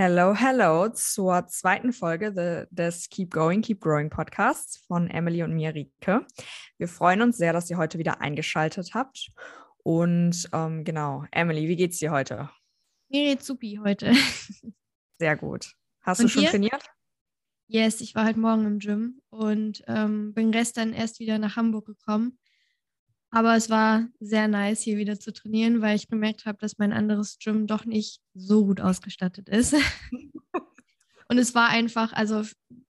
Hello, hello zur zweiten Folge des Keep Going, Keep Growing Podcasts von Emily und mir, Rike. Wir freuen uns sehr, dass ihr heute wieder eingeschaltet habt. Und ähm, genau, Emily, wie geht's dir heute? Mir geht's supi heute. Sehr gut. Hast und du schon dir? trainiert? Yes, ich war heute Morgen im Gym und ähm, bin gestern erst wieder nach Hamburg gekommen. Aber es war sehr nice, hier wieder zu trainieren, weil ich gemerkt habe, dass mein anderes Gym doch nicht so gut ausgestattet ist. und es war einfach, also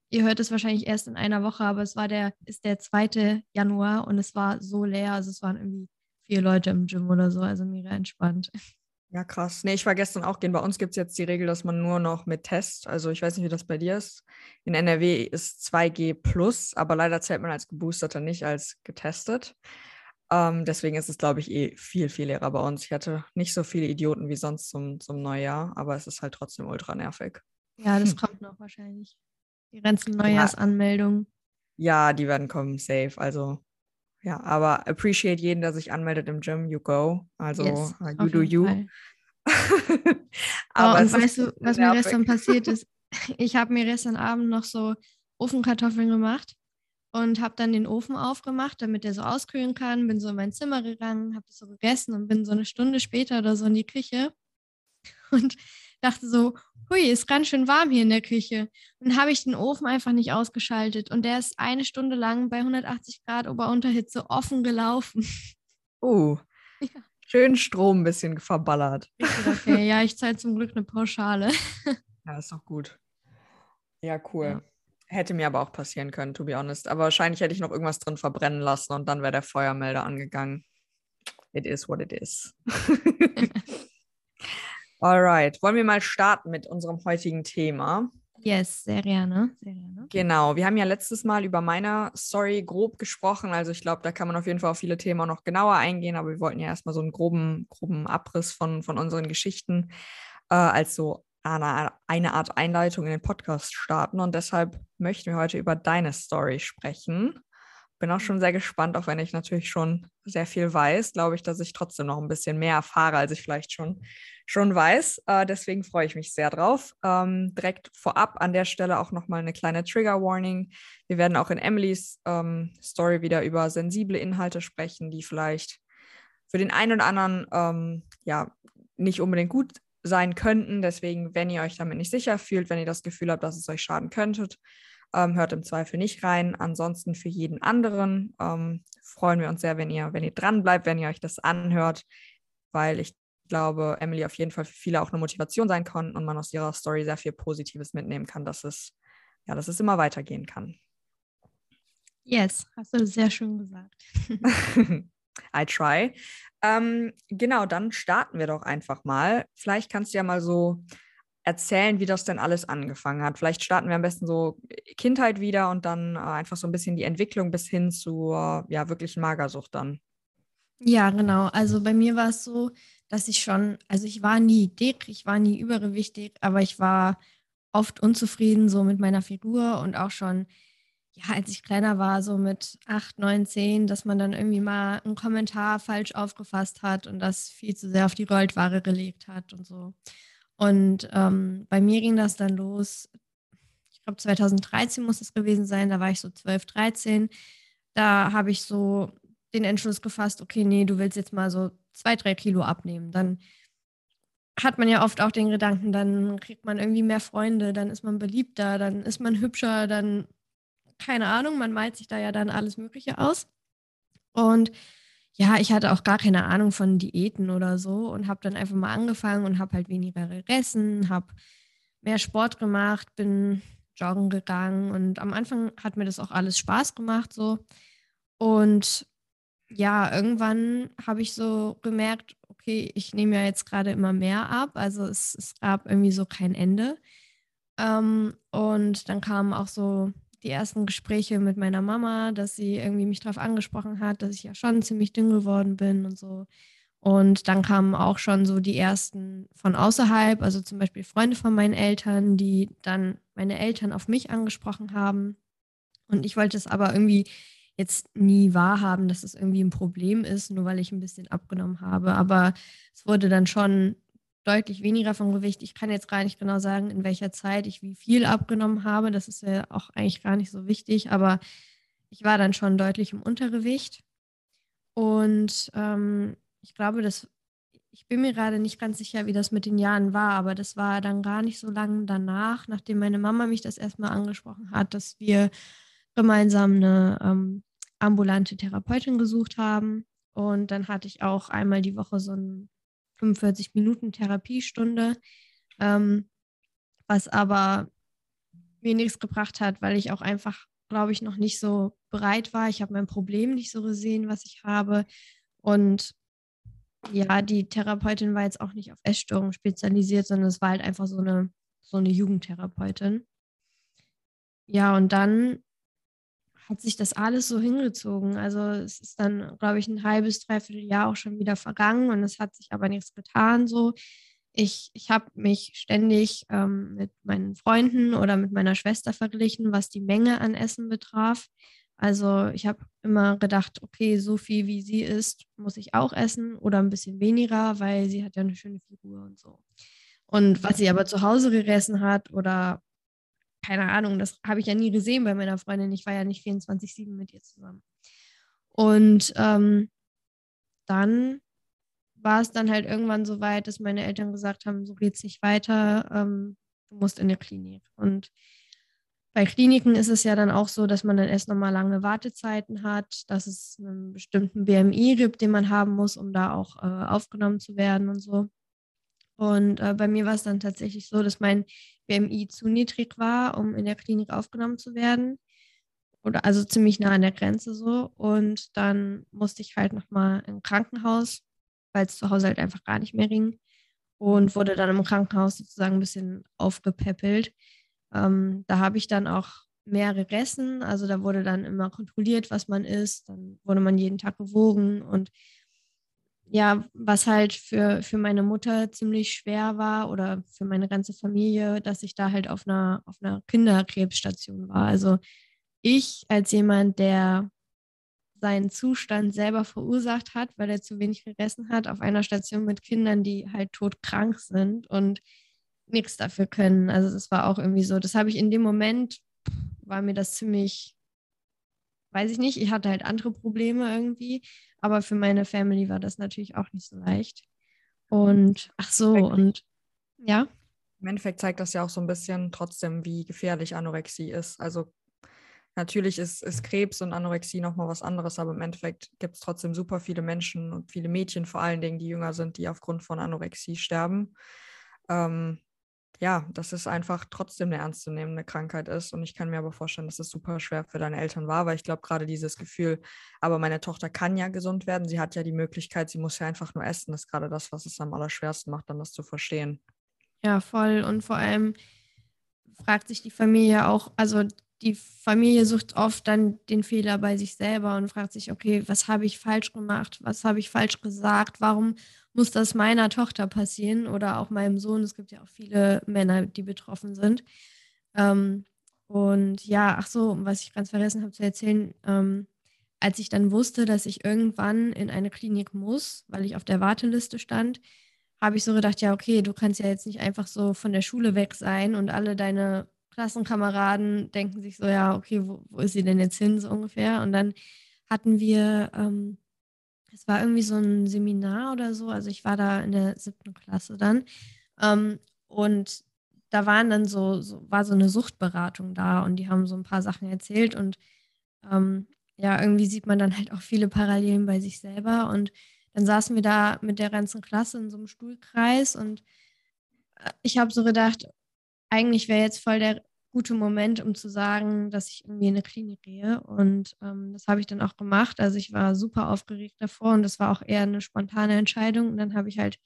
ihr hört es wahrscheinlich erst in einer Woche, aber es war der, ist der 2. Januar und es war so leer. Also es waren irgendwie vier Leute im Gym oder so, also mega entspannt. Ja, krass. Nee, ich war gestern auch gehen. Bei uns gibt es jetzt die Regel, dass man nur noch mit Test, also ich weiß nicht, wie das bei dir ist. In NRW ist 2G plus, aber leider zählt man als Geboosterter nicht als getestet. Ähm, deswegen ist es, glaube ich, eh viel, viel leerer bei uns. Ich hatte nicht so viele Idioten wie sonst zum, zum Neujahr, aber es ist halt trotzdem ultra nervig. Ja, das hm. kommt noch wahrscheinlich. Die ganzen Neujahrsanmeldungen. Ja, die werden kommen, safe. Also, ja, aber appreciate jeden, der sich anmeldet im Gym. You go. Also, yes, uh, you do you. aber oh, und weißt du, was nervig. mir gestern passiert ist? Ich habe mir gestern Abend noch so Ofenkartoffeln gemacht und habe dann den Ofen aufgemacht, damit er so auskühlen kann. Bin so in mein Zimmer gegangen, habe das so gegessen und bin so eine Stunde später oder so in die Küche und dachte so, hui, ist ganz schön warm hier in der Küche. Und habe ich den Ofen einfach nicht ausgeschaltet und der ist eine Stunde lang bei 180 Grad Ober-Unterhitze offen gelaufen. Uh, ja. schön Strom ein bisschen verballert. Okay, ja, ich zahle zum Glück eine Pauschale. Ja, ist doch gut. Ja, cool. Ja. Hätte mir aber auch passieren können, to be honest. Aber wahrscheinlich hätte ich noch irgendwas drin verbrennen lassen und dann wäre der Feuermelder angegangen. It is what it is. Alright, wollen wir mal starten mit unserem heutigen Thema? Yes, sehr gerne. sehr gerne. Genau, wir haben ja letztes Mal über meine Story grob gesprochen. Also ich glaube, da kann man auf jeden Fall auf viele Themen auch noch genauer eingehen, aber wir wollten ja erstmal so einen groben, groben Abriss von, von unseren Geschichten äh, als so eine, eine Art Einleitung in den Podcast starten und deshalb möchten wir heute über deine Story sprechen. Bin auch schon sehr gespannt, auch wenn ich natürlich schon sehr viel weiß, glaube ich, dass ich trotzdem noch ein bisschen mehr erfahre, als ich vielleicht schon, schon weiß. Äh, deswegen freue ich mich sehr drauf. Ähm, direkt vorab an der Stelle auch nochmal eine kleine Trigger Warning. Wir werden auch in Emilys ähm, Story wieder über sensible Inhalte sprechen, die vielleicht für den einen oder anderen ähm, ja nicht unbedingt gut sein könnten. Deswegen, wenn ihr euch damit nicht sicher fühlt, wenn ihr das Gefühl habt, dass es euch schaden könnte, ähm, hört im Zweifel nicht rein. Ansonsten für jeden anderen ähm, freuen wir uns sehr, wenn ihr, wenn ihr dran bleibt, wenn ihr euch das anhört, weil ich glaube, Emily auf jeden Fall für viele auch eine Motivation sein kann und man aus ihrer Story sehr viel Positives mitnehmen kann, dass es, ja, dass es immer weitergehen kann. Yes, hast du sehr schön gesagt. I try. Ähm, genau, dann starten wir doch einfach mal. Vielleicht kannst du ja mal so erzählen, wie das denn alles angefangen hat. Vielleicht starten wir am besten so Kindheit wieder und dann äh, einfach so ein bisschen die Entwicklung bis hin zur ja, wirklichen Magersucht dann. Ja, genau. Also bei mir war es so, dass ich schon, also ich war nie dick, ich war nie übergewichtig, aber ich war oft unzufrieden so mit meiner Figur und auch schon ja, als ich kleiner war, so mit acht, neun, zehn, dass man dann irgendwie mal einen Kommentar falsch aufgefasst hat und das viel zu sehr auf die Goldware gelegt hat und so. Und ähm, bei mir ging das dann los, ich glaube 2013 muss es gewesen sein, da war ich so 12, 13. Da habe ich so den Entschluss gefasst, okay, nee, du willst jetzt mal so zwei, drei Kilo abnehmen. Dann hat man ja oft auch den Gedanken, dann kriegt man irgendwie mehr Freunde, dann ist man beliebter, dann ist man hübscher, dann keine Ahnung, man malt sich da ja dann alles Mögliche aus. Und ja, ich hatte auch gar keine Ahnung von Diäten oder so und habe dann einfach mal angefangen und habe halt weniger gegessen, habe mehr Sport gemacht, bin joggen gegangen und am Anfang hat mir das auch alles Spaß gemacht so. Und ja, irgendwann habe ich so gemerkt, okay, ich nehme ja jetzt gerade immer mehr ab, also es, es gab irgendwie so kein Ende. Ähm, und dann kamen auch so die ersten Gespräche mit meiner Mama, dass sie irgendwie mich darauf angesprochen hat, dass ich ja schon ziemlich dünn geworden bin und so. Und dann kamen auch schon so die ersten von außerhalb, also zum Beispiel Freunde von meinen Eltern, die dann meine Eltern auf mich angesprochen haben. Und ich wollte es aber irgendwie jetzt nie wahrhaben, dass es irgendwie ein Problem ist, nur weil ich ein bisschen abgenommen habe. Aber es wurde dann schon deutlich weniger vom Gewicht. Ich kann jetzt gar nicht genau sagen, in welcher Zeit ich wie viel abgenommen habe. Das ist ja auch eigentlich gar nicht so wichtig, aber ich war dann schon deutlich im Untergewicht. Und ähm, ich glaube, das, ich bin mir gerade nicht ganz sicher, wie das mit den Jahren war, aber das war dann gar nicht so lange danach, nachdem meine Mama mich das erstmal angesprochen hat, dass wir gemeinsam eine ähm, ambulante Therapeutin gesucht haben. Und dann hatte ich auch einmal die Woche so eine 45 Minuten Therapiestunde, ähm, was aber mir nichts gebracht hat, weil ich auch einfach, glaube ich, noch nicht so bereit war. Ich habe mein Problem nicht so gesehen, was ich habe. Und ja, die Therapeutin war jetzt auch nicht auf Essstörungen spezialisiert, sondern es war halt einfach so eine, so eine Jugendtherapeutin. Ja, und dann hat sich das alles so hingezogen. Also es ist dann, glaube ich, ein halbes, dreiviertel Jahr auch schon wieder vergangen und es hat sich aber nichts getan so. Ich, ich habe mich ständig ähm, mit meinen Freunden oder mit meiner Schwester verglichen, was die Menge an Essen betraf. Also ich habe immer gedacht, okay, so viel wie sie isst, muss ich auch essen oder ein bisschen weniger, weil sie hat ja eine schöne Figur und so. Und was sie aber zu Hause gegessen hat oder keine Ahnung, das habe ich ja nie gesehen bei meiner Freundin. Ich war ja nicht 24-7 mit ihr zusammen. Und ähm, dann war es dann halt irgendwann so weit, dass meine Eltern gesagt haben, so geht es nicht weiter, ähm, du musst in die Klinik. Und bei Kliniken ist es ja dann auch so, dass man dann erst nochmal lange Wartezeiten hat, dass es einen bestimmten BMI gibt, den man haben muss, um da auch äh, aufgenommen zu werden und so. Und äh, bei mir war es dann tatsächlich so, dass mein BMI zu niedrig war, um in der Klinik aufgenommen zu werden. Oder also ziemlich nah an der Grenze so. Und dann musste ich halt nochmal im Krankenhaus, weil es zu Hause halt einfach gar nicht mehr ging. Und wurde dann im Krankenhaus sozusagen ein bisschen aufgepäppelt. Ähm, da habe ich dann auch mehr gegessen. Also da wurde dann immer kontrolliert, was man isst. Dann wurde man jeden Tag gewogen und ja, was halt für, für meine Mutter ziemlich schwer war oder für meine ganze Familie, dass ich da halt auf einer, auf einer Kinderkrebsstation war. Also ich als jemand, der seinen Zustand selber verursacht hat, weil er zu wenig gegessen hat, auf einer Station mit Kindern, die halt todkrank sind und nichts dafür können. Also das war auch irgendwie so, das habe ich in dem Moment, war mir das ziemlich, weiß ich nicht, ich hatte halt andere Probleme irgendwie aber für meine Family war das natürlich auch nicht so leicht. Und ach so, und ja. Im Endeffekt zeigt das ja auch so ein bisschen trotzdem, wie gefährlich Anorexie ist. Also natürlich ist, ist Krebs und Anorexie nochmal was anderes, aber im Endeffekt gibt es trotzdem super viele Menschen und viele Mädchen vor allen Dingen, die jünger sind, die aufgrund von Anorexie sterben. Ähm, ja, dass es einfach trotzdem eine ernstzunehmende Krankheit ist. Und ich kann mir aber vorstellen, dass es super schwer für deine Eltern war, weil ich glaube, gerade dieses Gefühl, aber meine Tochter kann ja gesund werden, sie hat ja die Möglichkeit, sie muss ja einfach nur essen, ist gerade das, was es am allerschwersten macht, dann das zu verstehen. Ja, voll. Und vor allem fragt sich die Familie auch, also die Familie sucht oft dann den Fehler bei sich selber und fragt sich, okay, was habe ich falsch gemacht? Was habe ich falsch gesagt? Warum muss das meiner Tochter passieren oder auch meinem Sohn? Es gibt ja auch viele Männer, die betroffen sind. Ähm, und ja, ach so, was ich ganz vergessen habe zu erzählen, ähm, als ich dann wusste, dass ich irgendwann in eine Klinik muss, weil ich auf der Warteliste stand, habe ich so gedacht, ja, okay, du kannst ja jetzt nicht einfach so von der Schule weg sein und alle deine Klassenkameraden denken sich so, ja, okay, wo, wo ist sie denn jetzt hin, so ungefähr. Und dann hatten wir, ähm, es war irgendwie so ein Seminar oder so, also ich war da in der siebten Klasse dann. Ähm, und da waren dann so, so, war so eine Suchtberatung da und die haben so ein paar Sachen erzählt und ähm, ja, irgendwie sieht man dann halt auch viele Parallelen bei sich selber und dann saßen wir da mit der ganzen Klasse in so einem Stuhlkreis und äh, ich habe so gedacht, eigentlich wäre jetzt voll der gute Moment, um zu sagen, dass ich irgendwie in eine Klinik gehe. Und ähm, das habe ich dann auch gemacht. Also ich war super aufgeregt davor und das war auch eher eine spontane Entscheidung. Und dann habe ich halt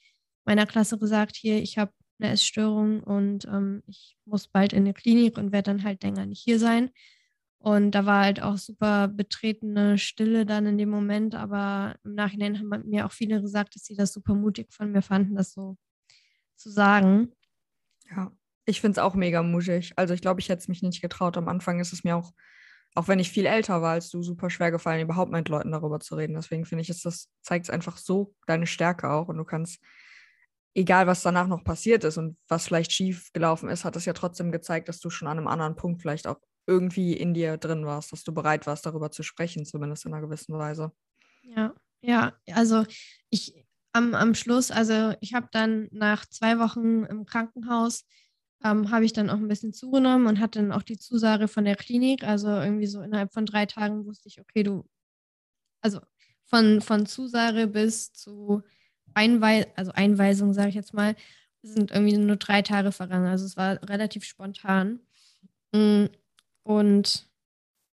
meiner Klasse gesagt, hier, ich habe eine Essstörung und ähm, ich muss bald in eine Klinik und werde dann halt länger nicht hier sein. Und da war halt auch super betretene Stille dann in dem Moment. Aber im Nachhinein haben mir auch viele gesagt, dass sie das super mutig von mir fanden, das so zu sagen. Ja. Ich finde es auch mega mutig. Also ich glaube, ich hätte es mich nicht getraut. Am Anfang ist es mir auch, auch wenn ich viel älter war als du, super schwer gefallen, überhaupt mit Leuten darüber zu reden. Deswegen finde ich, ist das zeigt es einfach so deine Stärke auch und du kannst egal was danach noch passiert ist und was vielleicht schief gelaufen ist, hat es ja trotzdem gezeigt, dass du schon an einem anderen Punkt vielleicht auch irgendwie in dir drin warst, dass du bereit warst, darüber zu sprechen, zumindest in einer gewissen Weise. Ja, ja, also ich am, am Schluss, also ich habe dann nach zwei Wochen im Krankenhaus, ähm, habe ich dann auch ein bisschen zugenommen und hatte dann auch die Zusage von der Klinik. Also irgendwie so innerhalb von drei Tagen wusste ich, okay, du, also von, von Zusage bis zu Einweis also Einweisung, sage ich jetzt mal, sind irgendwie nur drei Tage vergangen. Also es war relativ spontan. Mm, und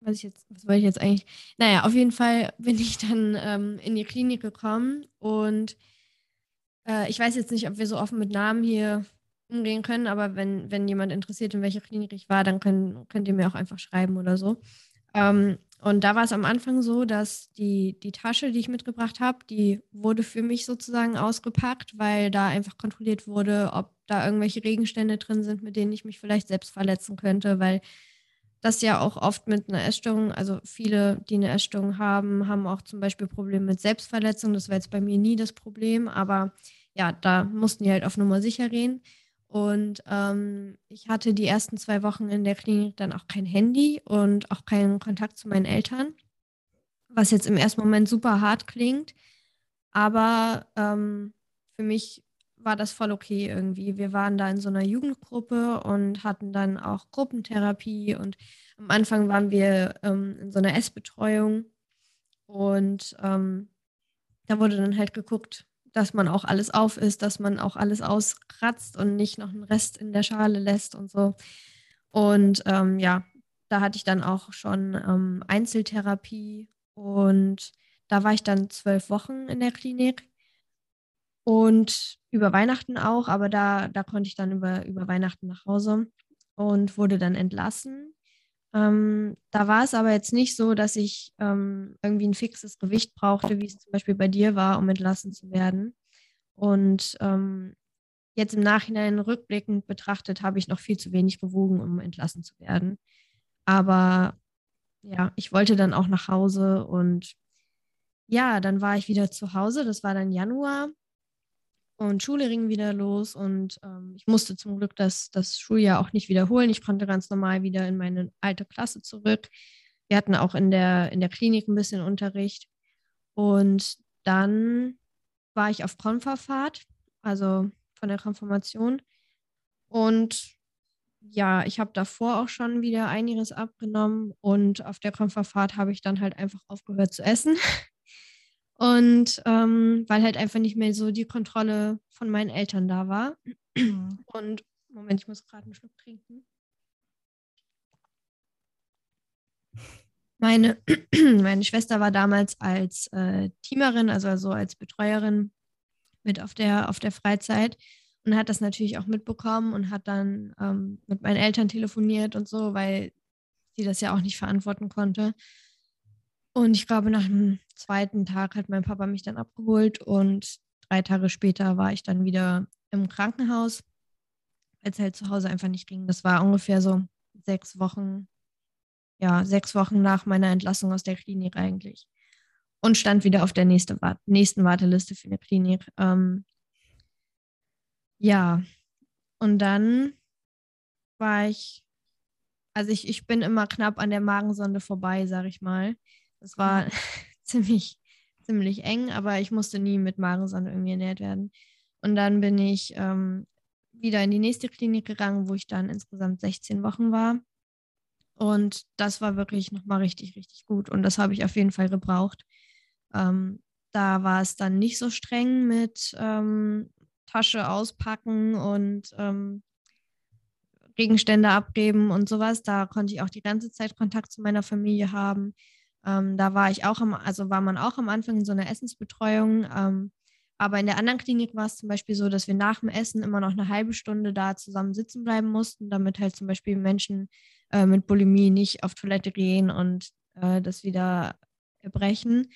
was ich jetzt, was wollte ich jetzt eigentlich? Naja, auf jeden Fall bin ich dann ähm, in die Klinik gekommen und äh, ich weiß jetzt nicht, ob wir so offen mit Namen hier umgehen können, aber wenn, wenn jemand interessiert, in welcher Klinik ich war, dann können, könnt ihr mir auch einfach schreiben oder so. Ähm, und da war es am Anfang so, dass die, die Tasche, die ich mitgebracht habe, die wurde für mich sozusagen ausgepackt, weil da einfach kontrolliert wurde, ob da irgendwelche Regenstände drin sind, mit denen ich mich vielleicht selbst verletzen könnte, weil das ja auch oft mit einer Essstörung, also viele, die eine Essstörung haben, haben auch zum Beispiel Probleme mit Selbstverletzung. Das war jetzt bei mir nie das Problem, aber ja, da mussten die halt auf Nummer sicher gehen. Und ähm, ich hatte die ersten zwei Wochen in der Klinik dann auch kein Handy und auch keinen Kontakt zu meinen Eltern, was jetzt im ersten Moment super hart klingt. Aber ähm, für mich war das voll okay irgendwie. Wir waren da in so einer Jugendgruppe und hatten dann auch Gruppentherapie und am Anfang waren wir ähm, in so einer Essbetreuung und ähm, da wurde dann halt geguckt, dass man auch alles auf ist, dass man auch alles auskratzt und nicht noch einen Rest in der Schale lässt und so. Und ähm, ja, da hatte ich dann auch schon ähm, Einzeltherapie und da war ich dann zwölf Wochen in der Klinik und über Weihnachten auch, aber da, da konnte ich dann über, über Weihnachten nach Hause und wurde dann entlassen. Ähm, da war es aber jetzt nicht so, dass ich ähm, irgendwie ein fixes Gewicht brauchte, wie es zum Beispiel bei dir war, um entlassen zu werden. Und ähm, jetzt im Nachhinein rückblickend betrachtet, habe ich noch viel zu wenig gewogen, um entlassen zu werden. Aber ja, ich wollte dann auch nach Hause und ja, dann war ich wieder zu Hause. Das war dann Januar und Schule ging wieder los und ähm, ich musste zum Glück das, das Schuljahr auch nicht wiederholen. Ich konnte ganz normal wieder in meine alte Klasse zurück. Wir hatten auch in der, in der Klinik ein bisschen Unterricht. Und dann war ich auf Konferfahrt, also von der Konfirmation. Und ja, ich habe davor auch schon wieder einiges abgenommen und auf der Konferfahrt habe ich dann halt einfach aufgehört zu essen. Und ähm, weil halt einfach nicht mehr so die Kontrolle von meinen Eltern da war. Mhm. Und Moment, ich muss gerade einen Schluck trinken. Meine, meine Schwester war damals als äh, Teamerin, also, also als Betreuerin mit auf der, auf der Freizeit und hat das natürlich auch mitbekommen und hat dann ähm, mit meinen Eltern telefoniert und so, weil sie das ja auch nicht verantworten konnte. Und ich glaube, nach dem zweiten Tag hat mein Papa mich dann abgeholt und drei Tage später war ich dann wieder im Krankenhaus, weil es halt zu Hause einfach nicht ging. Das war ungefähr so sechs Wochen, ja, sechs Wochen nach meiner Entlassung aus der Klinik eigentlich. Und stand wieder auf der nächste, nächsten Warteliste für eine Klinik. Ähm, ja, und dann war ich, also ich, ich bin immer knapp an der Magensonde vorbei, sag ich mal. Das war mhm. ziemlich, ziemlich eng, aber ich musste nie mit Magensonde irgendwie ernährt werden. Und dann bin ich ähm, wieder in die nächste Klinik gegangen, wo ich dann insgesamt 16 Wochen war. Und das war wirklich nochmal richtig, richtig gut. Und das habe ich auf jeden Fall gebraucht. Ähm, da war es dann nicht so streng mit ähm, Tasche auspacken und ähm, Gegenstände abgeben und sowas. Da konnte ich auch die ganze Zeit Kontakt zu meiner Familie haben. Ähm, da war ich auch am, also war man auch am Anfang in so einer Essensbetreuung. Ähm, aber in der anderen Klinik war es zum Beispiel so, dass wir nach dem Essen immer noch eine halbe Stunde da zusammen sitzen bleiben mussten, damit halt zum Beispiel Menschen äh, mit Bulimie nicht auf Toilette gehen und äh, das wieder erbrechen.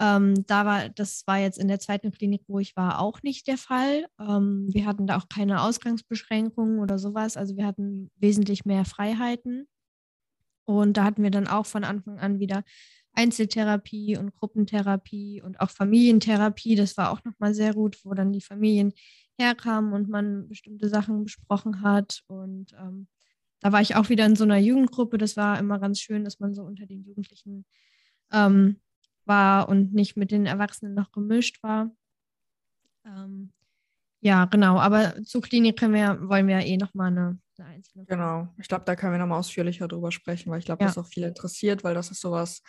Ähm, da war, das war jetzt in der zweiten Klinik, wo ich war, auch nicht der Fall. Ähm, wir hatten da auch keine Ausgangsbeschränkungen oder sowas. Also wir hatten wesentlich mehr Freiheiten. Und da hatten wir dann auch von Anfang an wieder Einzeltherapie und Gruppentherapie und auch Familientherapie. Das war auch nochmal sehr gut, wo dann die Familien herkam und man bestimmte Sachen besprochen hat. Und ähm, da war ich auch wieder in so einer Jugendgruppe. Das war immer ganz schön, dass man so unter den Jugendlichen ähm, war und nicht mit den Erwachsenen noch gemischt war. Ähm, ja, genau. Aber zur Klinik wir, wollen wir ja eh nochmal eine, eine einzelne. Genau. Ich glaube, da können wir nochmal ausführlicher drüber sprechen, weil ich glaube, ja. das auch viel interessiert, weil das ist sowas,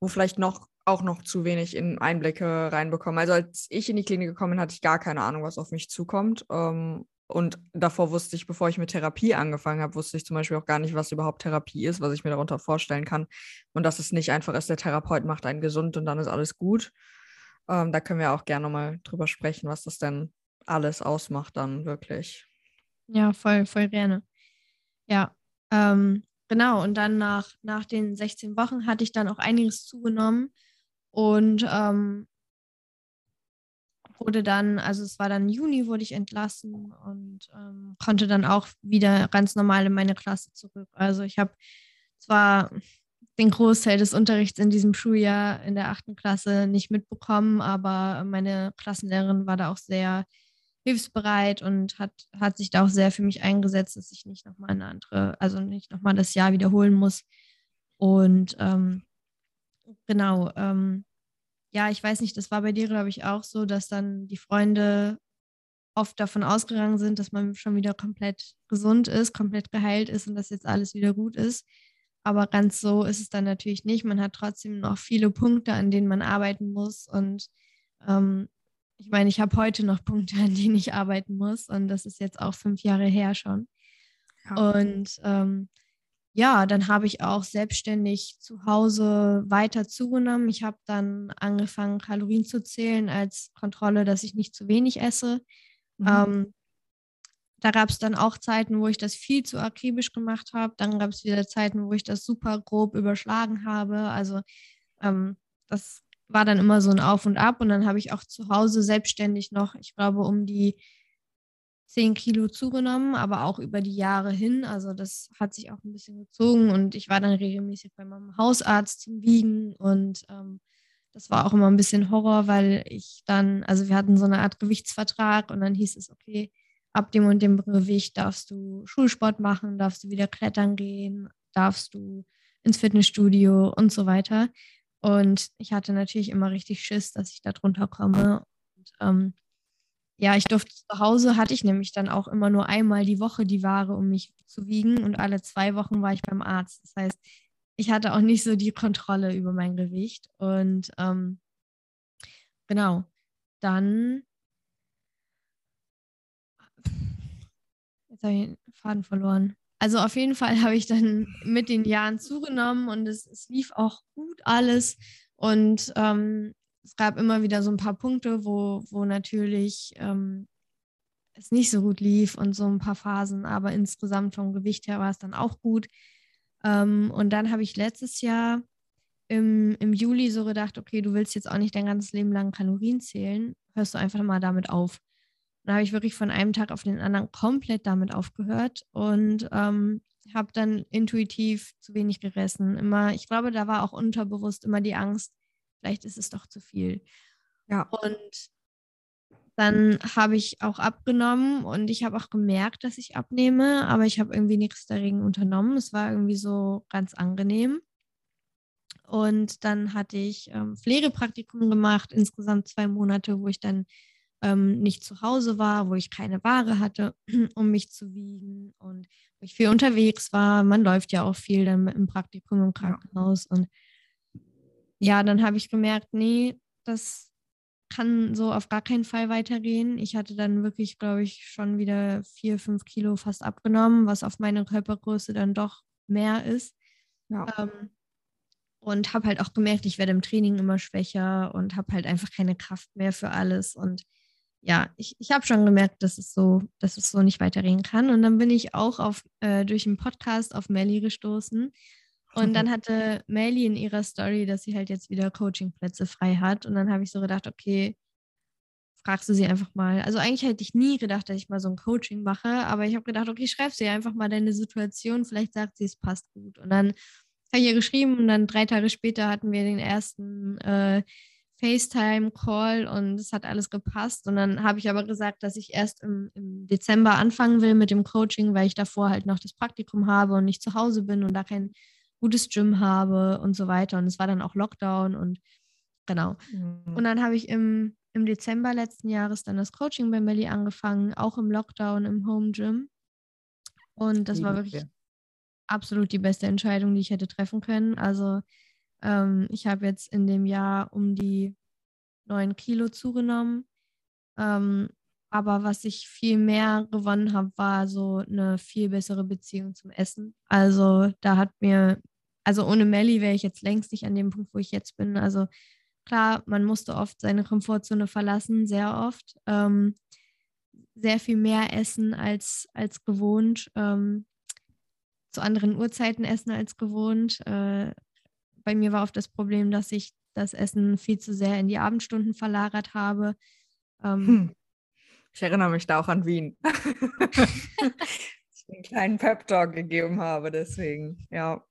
wo vielleicht noch auch noch zu wenig in Einblicke reinbekommen. Also als ich in die Klinik gekommen bin, hatte ich gar keine Ahnung, was auf mich zukommt. Ähm, und davor wusste ich, bevor ich mit Therapie angefangen habe, wusste ich zum Beispiel auch gar nicht, was überhaupt Therapie ist, was ich mir darunter vorstellen kann. Und dass es nicht einfach ist, der Therapeut macht einen gesund und dann ist alles gut. Ähm, da können wir auch gerne mal drüber sprechen, was das denn alles ausmacht dann wirklich. Ja, voll, voll gerne. Ja, ähm, genau. Und dann nach, nach den 16 Wochen hatte ich dann auch einiges zugenommen und ähm, wurde dann, also es war dann Juni, wurde ich entlassen und ähm, konnte dann auch wieder ganz normal in meine Klasse zurück. Also ich habe zwar den Großteil des Unterrichts in diesem Schuljahr in der achten Klasse nicht mitbekommen, aber meine Klassenlehrerin war da auch sehr hilfsbereit und hat, hat sich da auch sehr für mich eingesetzt, dass ich nicht nochmal eine andere, also nicht nochmal das Jahr wiederholen muss. Und ähm, genau, ähm, ja, ich weiß nicht, das war bei dir, glaube ich, auch so, dass dann die Freunde oft davon ausgegangen sind, dass man schon wieder komplett gesund ist, komplett geheilt ist und dass jetzt alles wieder gut ist. Aber ganz so ist es dann natürlich nicht. Man hat trotzdem noch viele Punkte, an denen man arbeiten muss. Und ähm, ich meine, ich habe heute noch Punkte, an denen ich arbeiten muss. Und das ist jetzt auch fünf Jahre her schon. Ja. Und ähm, ja, dann habe ich auch selbstständig zu Hause weiter zugenommen. Ich habe dann angefangen, Kalorien zu zählen als Kontrolle, dass ich nicht zu wenig esse. Mhm. Ähm, da gab es dann auch Zeiten, wo ich das viel zu akribisch gemacht habe. Dann gab es wieder Zeiten, wo ich das super grob überschlagen habe. Also ähm, das war dann immer so ein Auf und Ab. Und dann habe ich auch zu Hause selbstständig noch, ich glaube, um die 10 Kilo zugenommen, aber auch über die Jahre hin. Also das hat sich auch ein bisschen gezogen und ich war dann regelmäßig bei meinem Hausarzt zum Wiegen und ähm, das war auch immer ein bisschen Horror, weil ich dann, also wir hatten so eine Art Gewichtsvertrag und dann hieß es, okay, ab dem und dem Gewicht darfst du Schulsport machen, darfst du wieder klettern gehen, darfst du ins Fitnessstudio und so weiter. Und ich hatte natürlich immer richtig Schiss, dass ich da drunter komme. Und ähm, ja, ich durfte zu Hause, hatte ich nämlich dann auch immer nur einmal die Woche die Ware, um mich zu wiegen und alle zwei Wochen war ich beim Arzt. Das heißt, ich hatte auch nicht so die Kontrolle über mein Gewicht und ähm, genau, dann jetzt habe ich den Faden verloren. Also auf jeden Fall habe ich dann mit den Jahren zugenommen und es, es lief auch gut alles. Und ähm, es gab immer wieder so ein paar Punkte, wo, wo natürlich ähm, es nicht so gut lief und so ein paar Phasen, aber insgesamt vom Gewicht her war es dann auch gut. Ähm, und dann habe ich letztes Jahr im, im Juli so gedacht, okay, du willst jetzt auch nicht dein ganzes Leben lang Kalorien zählen, hörst du einfach mal damit auf. Und da habe ich wirklich von einem Tag auf den anderen komplett damit aufgehört und ähm, habe dann intuitiv zu wenig gegessen. Immer, ich glaube, da war auch unterbewusst immer die Angst, vielleicht ist es doch zu viel. Ja. Und dann habe ich auch abgenommen und ich habe auch gemerkt, dass ich abnehme, aber ich habe irgendwie nichts dagegen unternommen. Es war irgendwie so ganz angenehm. Und dann hatte ich ähm, Pflegepraktikum gemacht, insgesamt zwei Monate, wo ich dann ähm, nicht zu Hause war, wo ich keine Ware hatte, um mich zu wiegen und wo ich viel unterwegs war. Man läuft ja auch viel dann im Praktikum im Krankenhaus ja. und ja, dann habe ich gemerkt, nee, das kann so auf gar keinen Fall weitergehen. Ich hatte dann wirklich, glaube ich, schon wieder vier, fünf Kilo fast abgenommen, was auf meine Körpergröße dann doch mehr ist. Ja. Ähm, und habe halt auch gemerkt, ich werde im Training immer schwächer und habe halt einfach keine Kraft mehr für alles. Und ja, ich, ich habe schon gemerkt, dass es so, dass es so nicht weitergehen kann. Und dann bin ich auch auf, äh, durch einen Podcast auf Melly gestoßen und dann hatte Melly in ihrer Story, dass sie halt jetzt wieder Coachingplätze frei hat. Und dann habe ich so gedacht, okay, fragst du sie einfach mal. Also eigentlich hätte ich nie gedacht, dass ich mal so ein Coaching mache, aber ich habe gedacht, okay, schreib sie einfach mal deine Situation, vielleicht sagt sie, es passt gut. Und dann habe ich ihr geschrieben und dann drei Tage später hatten wir den ersten äh, FaceTime-Call und es hat alles gepasst. Und dann habe ich aber gesagt, dass ich erst im, im, Dezember anfangen will mit dem Coaching, weil ich davor halt noch das Praktikum habe und nicht zu Hause bin und da kein gutes Gym habe und so weiter. Und es war dann auch Lockdown und genau. Mhm. Und dann habe ich im, im Dezember letzten Jahres dann das Coaching bei Melly angefangen, auch im Lockdown im Home Gym. Und das war wirklich absolut die beste Entscheidung, die ich hätte treffen können. Also ähm, ich habe jetzt in dem Jahr um die neun Kilo zugenommen. Ähm, aber was ich viel mehr gewonnen habe, war so eine viel bessere Beziehung zum Essen. Also da hat mir, also ohne Melly wäre ich jetzt längst nicht an dem Punkt, wo ich jetzt bin. Also klar, man musste oft seine Komfortzone verlassen, sehr oft. Ähm, sehr viel mehr essen als, als gewohnt. Ähm, zu anderen Uhrzeiten essen als gewohnt. Äh, bei mir war oft das Problem, dass ich das Essen viel zu sehr in die Abendstunden verlagert habe. Ähm, hm. Ich erinnere mich da auch an Wien. ich einen kleinen Pep-Talk gegeben habe, deswegen, ja.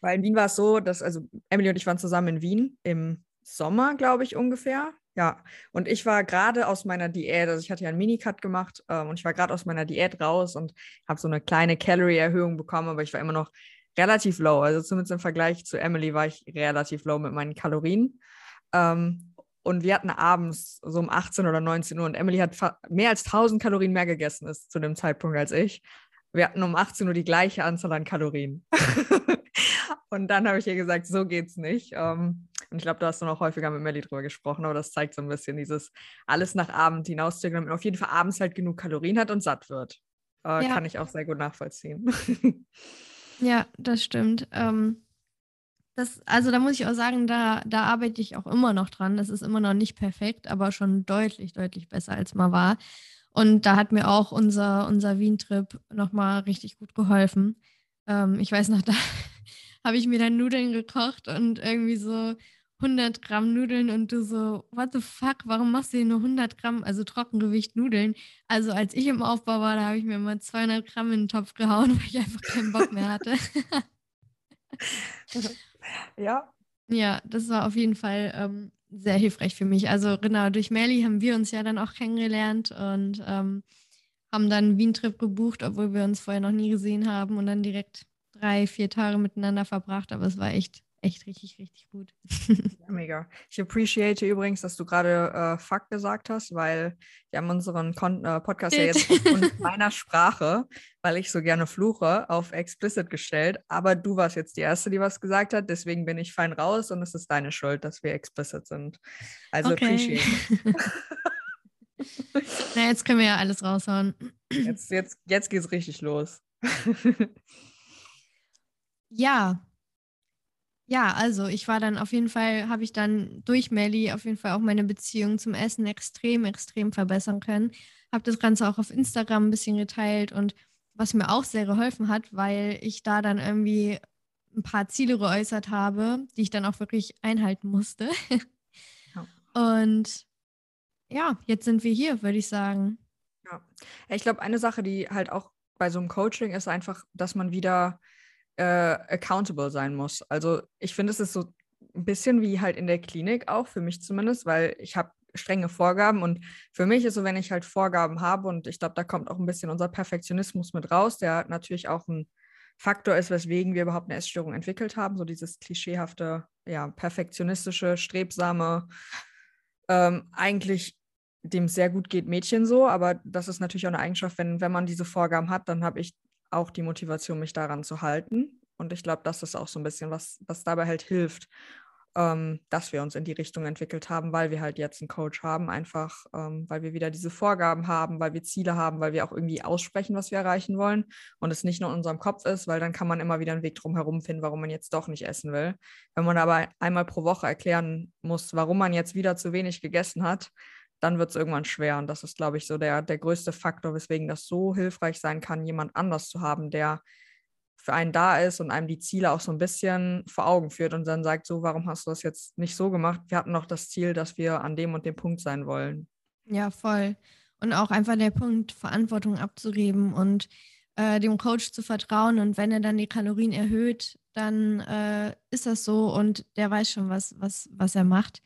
Weil in Wien war es so, dass, also Emily und ich waren zusammen in Wien im Sommer, glaube ich, ungefähr. Ja, und ich war gerade aus meiner Diät, also ich hatte ja einen Minicut gemacht ähm, und ich war gerade aus meiner Diät raus und habe so eine kleine Calorie-Erhöhung bekommen, aber ich war immer noch relativ low. Also zumindest im Vergleich zu Emily war ich relativ low mit meinen Kalorien. Ähm, und wir hatten abends so um 18 oder 19 Uhr und Emily hat mehr als 1000 Kalorien mehr gegessen ist zu dem Zeitpunkt als ich. Wir hatten um 18 Uhr die gleiche Anzahl an Kalorien. und dann habe ich ihr gesagt, so geht's nicht. Ähm, und ich glaube, da hast du noch häufiger mit Melly drüber gesprochen, aber das zeigt so ein bisschen dieses alles nach Abend hinauszugehen, damit man auf jeden Fall abends halt genug Kalorien hat und satt wird. Äh, ja. Kann ich auch sehr gut nachvollziehen. Ja, das stimmt. Ähm, das, also da muss ich auch sagen, da, da arbeite ich auch immer noch dran. Das ist immer noch nicht perfekt, aber schon deutlich, deutlich besser als mal war. Und da hat mir auch unser, unser Wien-Trip nochmal richtig gut geholfen. Ähm, ich weiß noch, da habe ich mir dann Nudeln gekocht und irgendwie so 100 Gramm Nudeln und du so, what the fuck, warum machst du hier nur 100 Gramm, also Trockengewicht Nudeln? Also als ich im Aufbau war, da habe ich mir mal 200 Gramm in den Topf gehauen, weil ich einfach keinen Bock mehr hatte. ja. Ja, das war auf jeden Fall ähm, sehr hilfreich für mich. Also genau, durch Melly haben wir uns ja dann auch kennengelernt und ähm, haben dann einen Wien-Trip gebucht, obwohl wir uns vorher noch nie gesehen haben und dann direkt drei, vier Tage miteinander verbracht. Aber es war echt echt richtig, richtig gut. Ja, mega. Ich appreciate übrigens, dass du gerade äh, Fuck gesagt hast, weil wir haben unseren Kon äh, Podcast ja jetzt in meiner Sprache, weil ich so gerne fluche, auf explicit gestellt. Aber du warst jetzt die Erste, die was gesagt hat. Deswegen bin ich fein raus und es ist deine Schuld, dass wir explicit sind. Also okay. appreciate. Na, jetzt können wir ja alles raushauen. Jetzt, jetzt, jetzt geht's richtig los. ja, ja, also ich war dann auf jeden Fall, habe ich dann durch Melly auf jeden Fall auch meine Beziehung zum Essen extrem, extrem verbessern können. Habe das Ganze auch auf Instagram ein bisschen geteilt und was mir auch sehr geholfen hat, weil ich da dann irgendwie ein paar Ziele geäußert habe, die ich dann auch wirklich einhalten musste. Ja. Und ja, jetzt sind wir hier, würde ich sagen. Ja, ich glaube, eine Sache, die halt auch bei so einem Coaching ist einfach, dass man wieder äh, accountable sein muss. Also ich finde, es ist so ein bisschen wie halt in der Klinik auch, für mich zumindest, weil ich habe strenge Vorgaben und für mich ist so, wenn ich halt Vorgaben habe und ich glaube, da kommt auch ein bisschen unser Perfektionismus mit raus, der natürlich auch ein Faktor ist, weswegen wir überhaupt eine Essstörung entwickelt haben, so dieses klischeehafte, ja, perfektionistische, strebsame, ähm, eigentlich dem sehr gut geht Mädchen so, aber das ist natürlich auch eine Eigenschaft, wenn, wenn man diese Vorgaben hat, dann habe ich auch die Motivation, mich daran zu halten. Und ich glaube, das ist auch so ein bisschen, was, was dabei halt hilft, ähm, dass wir uns in die Richtung entwickelt haben, weil wir halt jetzt einen Coach haben, einfach ähm, weil wir wieder diese Vorgaben haben, weil wir Ziele haben, weil wir auch irgendwie aussprechen, was wir erreichen wollen und es nicht nur in unserem Kopf ist, weil dann kann man immer wieder einen Weg drum herum finden, warum man jetzt doch nicht essen will. Wenn man aber einmal pro Woche erklären muss, warum man jetzt wieder zu wenig gegessen hat, dann wird es irgendwann schwer. Und das ist, glaube ich, so der, der größte Faktor, weswegen das so hilfreich sein kann, jemand anders zu haben, der für einen da ist und einem die Ziele auch so ein bisschen vor Augen führt und dann sagt, so, warum hast du das jetzt nicht so gemacht? Wir hatten noch das Ziel, dass wir an dem und dem Punkt sein wollen. Ja, voll. Und auch einfach der Punkt, Verantwortung abzugeben und äh, dem Coach zu vertrauen. Und wenn er dann die Kalorien erhöht, dann äh, ist das so und der weiß schon, was, was, was er macht.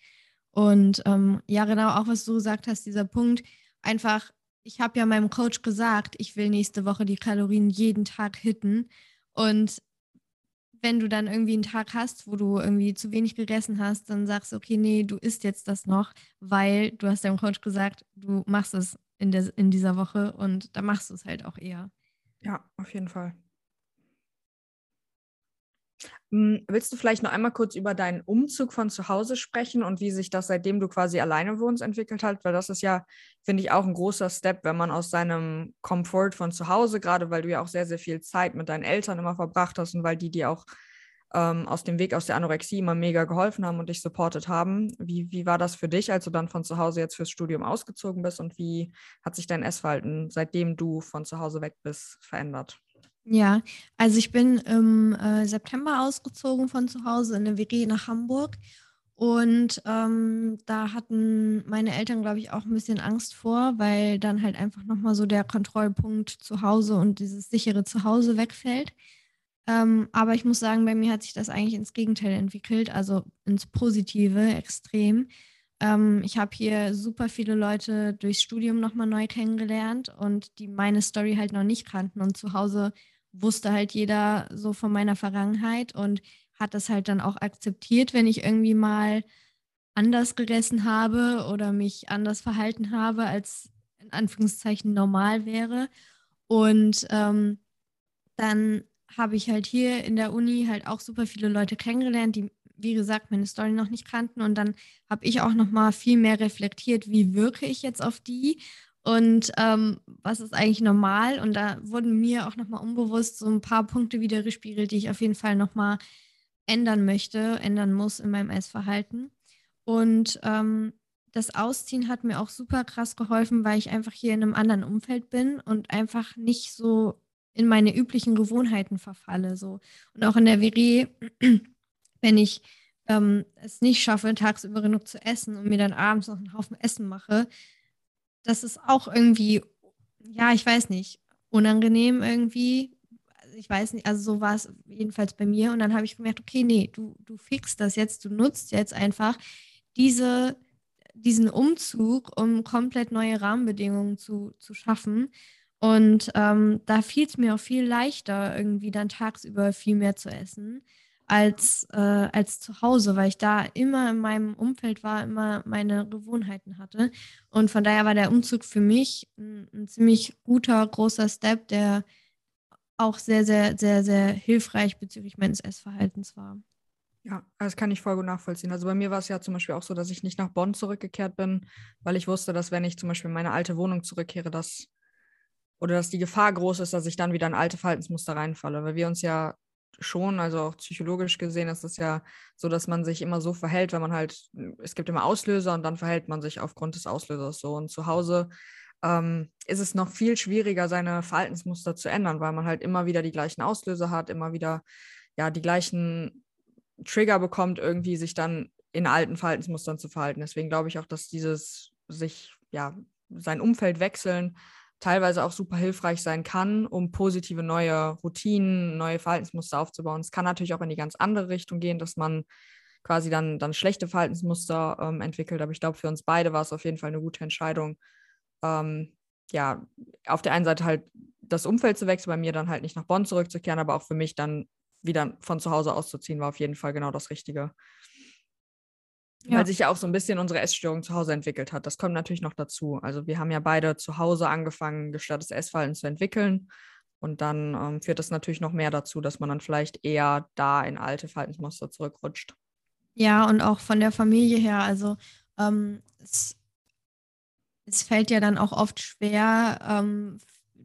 Und ähm, ja, genau, auch was du gesagt hast, dieser Punkt, einfach, ich habe ja meinem Coach gesagt, ich will nächste Woche die Kalorien jeden Tag hitten. Und wenn du dann irgendwie einen Tag hast, wo du irgendwie zu wenig gegessen hast, dann sagst du, okay, nee, du isst jetzt das noch, weil du hast deinem Coach gesagt, du machst es in, der, in dieser Woche und da machst du es halt auch eher. Ja, auf jeden Fall. Hm, willst du vielleicht noch einmal kurz über deinen Umzug von zu Hause sprechen und wie sich das, seitdem du quasi alleine wohnst, entwickelt hat? Weil das ist ja, finde ich, auch ein großer Step, wenn man aus seinem Komfort von zu Hause, gerade weil du ja auch sehr, sehr viel Zeit mit deinen Eltern immer verbracht hast und weil die dir auch ähm, aus dem Weg aus der Anorexie immer mega geholfen haben und dich supportet haben. Wie, wie war das für dich, als du dann von zu Hause jetzt fürs Studium ausgezogen bist und wie hat sich dein Essverhalten, seitdem du von zu Hause weg bist, verändert? Ja, also ich bin im äh, September ausgezogen von zu Hause in eine WG nach Hamburg. Und ähm, da hatten meine Eltern, glaube ich, auch ein bisschen Angst vor, weil dann halt einfach nochmal so der Kontrollpunkt zu Hause und dieses sichere Zuhause wegfällt. Ähm, aber ich muss sagen, bei mir hat sich das eigentlich ins Gegenteil entwickelt, also ins Positive extrem. Ähm, ich habe hier super viele Leute durchs Studium nochmal neu kennengelernt und die meine Story halt noch nicht kannten. Und zu Hause wusste halt jeder so von meiner Vergangenheit und hat das halt dann auch akzeptiert, wenn ich irgendwie mal anders gegessen habe oder mich anders verhalten habe, als in Anführungszeichen normal wäre. Und ähm, dann habe ich halt hier in der Uni halt auch super viele Leute kennengelernt, die wie gesagt, meine Story noch nicht kannten. Und dann habe ich auch noch mal viel mehr reflektiert, wie wirke ich jetzt auf die und ähm, was ist eigentlich normal. Und da wurden mir auch noch mal unbewusst so ein paar Punkte wieder gespiegelt, die ich auf jeden Fall noch mal ändern möchte, ändern muss in meinem Essverhalten. Und ähm, das Ausziehen hat mir auch super krass geholfen, weil ich einfach hier in einem anderen Umfeld bin und einfach nicht so in meine üblichen Gewohnheiten verfalle. So. Und auch in der WG wenn ich ähm, es nicht schaffe, tagsüber genug zu essen und mir dann abends noch einen Haufen Essen mache, das ist auch irgendwie, ja, ich weiß nicht, unangenehm irgendwie. Ich weiß nicht, also so war es jedenfalls bei mir. Und dann habe ich gemerkt, okay, nee, du, du fixst das jetzt, du nutzt jetzt einfach diese, diesen Umzug, um komplett neue Rahmenbedingungen zu, zu schaffen. Und ähm, da fiel es mir auch viel leichter, irgendwie dann tagsüber viel mehr zu essen als, äh, als zu Hause, weil ich da immer in meinem Umfeld war, immer meine Gewohnheiten hatte. Und von daher war der Umzug für mich ein, ein ziemlich guter, großer Step, der auch sehr, sehr, sehr, sehr hilfreich bezüglich meines Essverhaltens war. Ja, das kann ich voll gut nachvollziehen. Also bei mir war es ja zum Beispiel auch so, dass ich nicht nach Bonn zurückgekehrt bin, weil ich wusste, dass wenn ich zum Beispiel in meine alte Wohnung zurückkehre, dass oder dass die Gefahr groß ist, dass ich dann wieder in alte Verhaltensmuster reinfalle, weil wir uns ja schon, also auch psychologisch gesehen ist es ja so, dass man sich immer so verhält, wenn man halt, es gibt immer Auslöser und dann verhält man sich aufgrund des Auslösers so. Und zu Hause ähm, ist es noch viel schwieriger, seine Verhaltensmuster zu ändern, weil man halt immer wieder die gleichen Auslöser hat, immer wieder ja die gleichen Trigger bekommt, irgendwie sich dann in alten Verhaltensmustern zu verhalten. Deswegen glaube ich auch, dass dieses sich ja sein Umfeld wechseln teilweise auch super hilfreich sein kann, um positive neue Routinen, neue Verhaltensmuster aufzubauen. Es kann natürlich auch in die ganz andere Richtung gehen, dass man quasi dann, dann schlechte Verhaltensmuster ähm, entwickelt. Aber ich glaube, für uns beide war es auf jeden Fall eine gute Entscheidung. Ähm, ja, auf der einen Seite halt das Umfeld zu wechseln, bei mir dann halt nicht nach Bonn zurückzukehren, aber auch für mich dann wieder von zu Hause auszuziehen, war auf jeden Fall genau das Richtige. Ja. Weil sich ja auch so ein bisschen unsere Essstörung zu Hause entwickelt hat. Das kommt natürlich noch dazu. Also wir haben ja beide zu Hause angefangen, gestörtes Essverhalten zu entwickeln. Und dann ähm, führt das natürlich noch mehr dazu, dass man dann vielleicht eher da in alte Verhaltensmuster zurückrutscht. Ja, und auch von der Familie her. Also ähm, es, es, fällt ja dann auch oft schwer, ähm,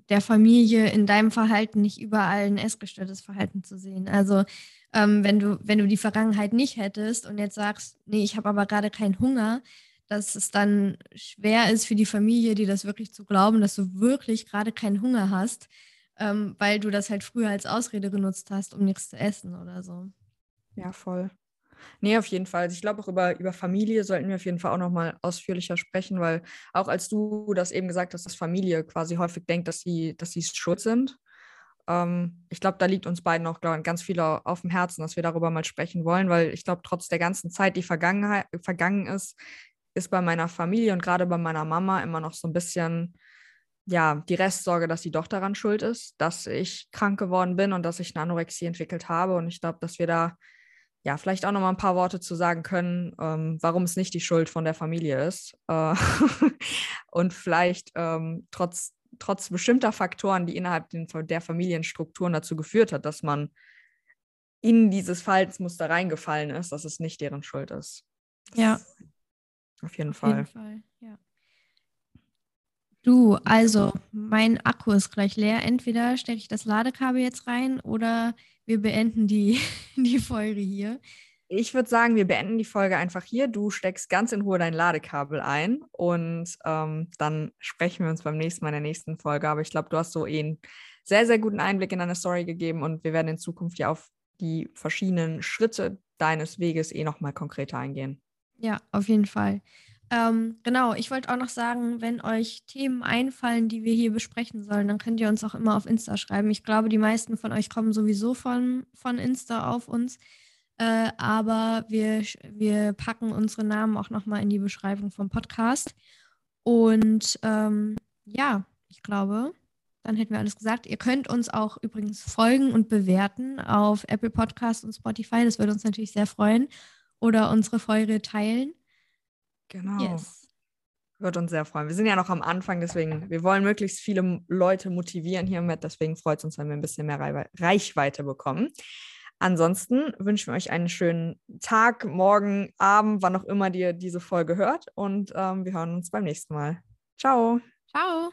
der Familie in deinem Verhalten nicht überall ein essgestörtes Verhalten zu sehen. Also ähm, wenn, du, wenn du die Vergangenheit nicht hättest und jetzt sagst, nee, ich habe aber gerade keinen Hunger, dass es dann schwer ist für die Familie, dir das wirklich zu glauben, dass du wirklich gerade keinen Hunger hast, ähm, weil du das halt früher als Ausrede genutzt hast, um nichts zu essen oder so. Ja, voll. Nee, auf jeden Fall. Also ich glaube auch über, über Familie sollten wir auf jeden Fall auch nochmal ausführlicher sprechen, weil auch als du das eben gesagt hast, dass Familie quasi häufig denkt, dass sie, dass sie schuld sind Ähm, ich glaube, da liegt uns beiden auch glaub, ganz viel auf dem Herzen, dass wir darüber mal sprechen wollen, weil ich glaube, trotz der ganzen Zeit, die Vergangenheit, vergangen ist, ist bei meiner Familie und gerade bei meiner Mama immer noch so ein bisschen ja, die Restsorge, dass sie doch daran schuld ist, dass ich krank geworden bin und dass ich eine Anorexie entwickelt habe. Und ich glaube, dass wir da ja vielleicht auch noch mal ein paar Worte zu sagen können, ähm, warum es nicht die Schuld von der Familie ist. Äh und vielleicht ähm, trotz, trotz bestimmter Faktoren, die innerhalb der Familienstrukturen dazu geführt hat, dass man in dieses Verhaltensmuster reingefallen ist, dass es nicht deren Schuld ist. Das ja. Auf jeden auf Fall. Jeden Fall. Ja. Du, also mein Akku ist gleich leer. Entweder stecke ich das Ladekabel jetzt rein oder wir beenden die, die Folge hier. Ich würde sagen, wir beenden die Folge einfach hier. Du steckst ganz in Ruhe dein Ladekabel ein und ähm, dann sprechen wir uns beim nächsten Mal in der nächsten Folge. Aber ich glaube, du hast so eh einen sehr, sehr guten Einblick in deine Story gegeben und wir werden in Zukunft ja auf die verschiedenen Schritte deines Weges eh nochmal konkreter eingehen. Ja, auf jeden Fall. Ähm, genau, ich wollte auch noch sagen, wenn euch Themen einfallen, die wir hier besprechen sollen, dann könnt ihr uns auch immer auf Insta schreiben. Ich glaube, die meisten von euch kommen sowieso von, von Insta auf uns. Äh, aber wir, wir packen unsere Namen auch nochmal in die Beschreibung vom Podcast. Und ähm, ja, ich glaube, dann hätten wir alles gesagt. Ihr könnt uns auch übrigens folgen und bewerten auf Apple Podcast und Spotify. Das würde uns natürlich sehr freuen. Oder unsere Folge teilen. Genau. Yes. Wird uns sehr freuen. Wir sind ja noch am Anfang, deswegen, wir wollen möglichst viele Leute motivieren hiermit. Deswegen freut es uns, wenn wir ein bisschen mehr Reichweite bekommen. Ansonsten wünschen wir euch einen schönen Tag, Morgen, Abend, wann auch immer ihr diese Folge hört. Und ähm, wir hören uns beim nächsten Mal. Ciao. Ciao.